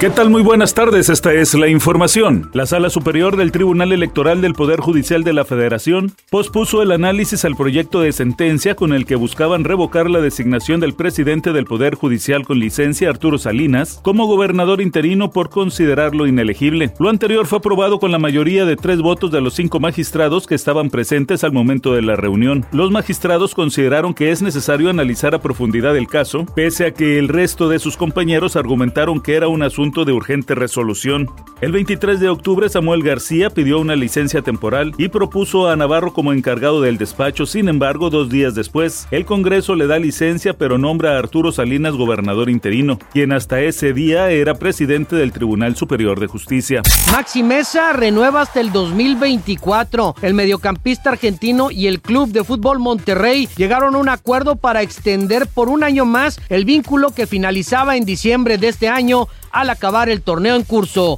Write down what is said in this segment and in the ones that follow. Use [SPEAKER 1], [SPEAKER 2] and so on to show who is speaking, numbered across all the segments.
[SPEAKER 1] ¿Qué tal? Muy buenas tardes, esta es la información. La Sala Superior del Tribunal Electoral del Poder Judicial de la Federación pospuso el análisis al proyecto de sentencia con el que buscaban revocar la designación del presidente del Poder Judicial con licencia, Arturo Salinas, como gobernador interino por considerarlo inelegible. Lo anterior fue aprobado con la mayoría de tres votos de los cinco magistrados que estaban presentes al momento de la reunión. Los magistrados consideraron que es necesario analizar a profundidad el caso, pese a que el resto de sus compañeros argumentaron que era un asunto de urgente resolución. El 23 de octubre Samuel García pidió una licencia temporal y propuso a Navarro como encargado del despacho. Sin embargo, dos días después, el Congreso le da licencia pero nombra a Arturo Salinas gobernador interino, quien hasta ese día era presidente del Tribunal Superior de Justicia.
[SPEAKER 2] Maxi Mesa renueva hasta el 2024. El mediocampista argentino y el Club de Fútbol Monterrey llegaron a un acuerdo para extender por un año más el vínculo que finalizaba en diciembre de este año al acabar el torneo en curso.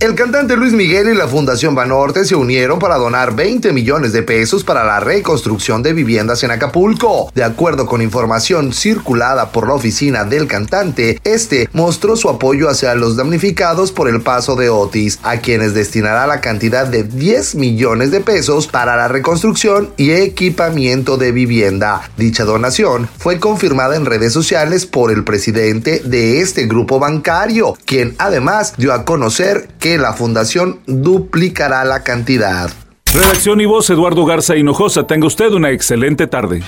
[SPEAKER 3] El cantante Luis Miguel y la Fundación Banorte se unieron para donar 20 millones de pesos para la reconstrucción de viviendas en Acapulco. De acuerdo con información circulada por la oficina del cantante, este mostró su apoyo hacia los damnificados por el paso de Otis, a quienes destinará la cantidad de 10 millones de pesos para la reconstrucción y equipamiento de vivienda. Dicha donación fue confirmada en redes sociales por el presidente de este grupo bancario, quien además dio a conocer que la fundación duplicará la cantidad.
[SPEAKER 1] Redacción y voz Eduardo Garza Hinojosa. Tenga usted una excelente tarde.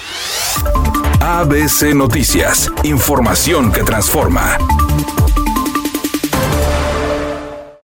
[SPEAKER 4] ABC Noticias. Información que transforma.